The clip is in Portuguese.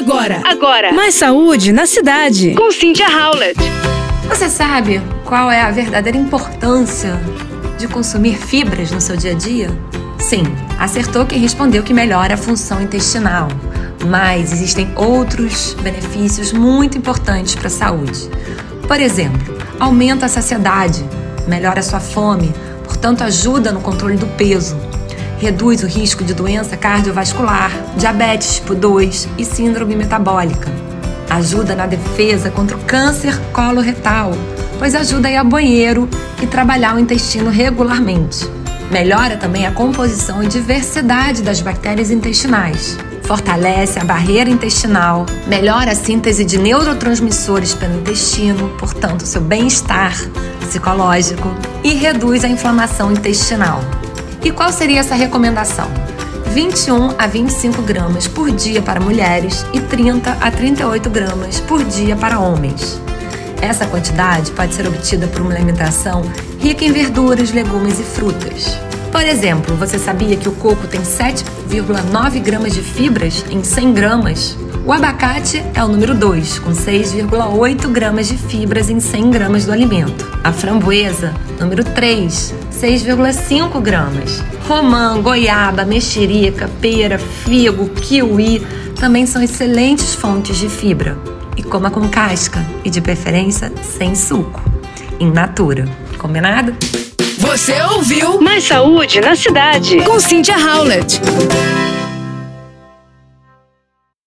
Agora, agora. Mais saúde na cidade. Com Cynthia Howlett. Você sabe qual é a verdadeira importância de consumir fibras no seu dia a dia? Sim, acertou quem respondeu que melhora a função intestinal. Mas existem outros benefícios muito importantes para a saúde. Por exemplo, aumenta a saciedade, melhora a sua fome, portanto ajuda no controle do peso reduz o risco de doença cardiovascular, diabetes tipo 2 e síndrome metabólica. Ajuda na defesa contra o câncer coloretal, pois ajuda a ir ao banheiro e trabalhar o intestino regularmente. Melhora também a composição e diversidade das bactérias intestinais. Fortalece a barreira intestinal, melhora a síntese de neurotransmissores pelo intestino, portanto, seu bem-estar psicológico, e reduz a inflamação intestinal. E qual seria essa recomendação? 21 a 25 gramas por dia para mulheres e 30 a 38 gramas por dia para homens. Essa quantidade pode ser obtida por uma alimentação rica em verduras, legumes e frutas. Por exemplo, você sabia que o coco tem 7,9 gramas de fibras em 100 gramas? O abacate é o número 2, com 6,8 gramas de fibras em 100 gramas do alimento. A framboesa, número 3, 6,5 gramas. Romã, goiaba, mexerica, pera, figo, kiwi também são excelentes fontes de fibra. E coma com casca e, de preferência, sem suco. In natura. Combinado? Você ouviu Mais saúde na cidade. Com Cynthia Howlett.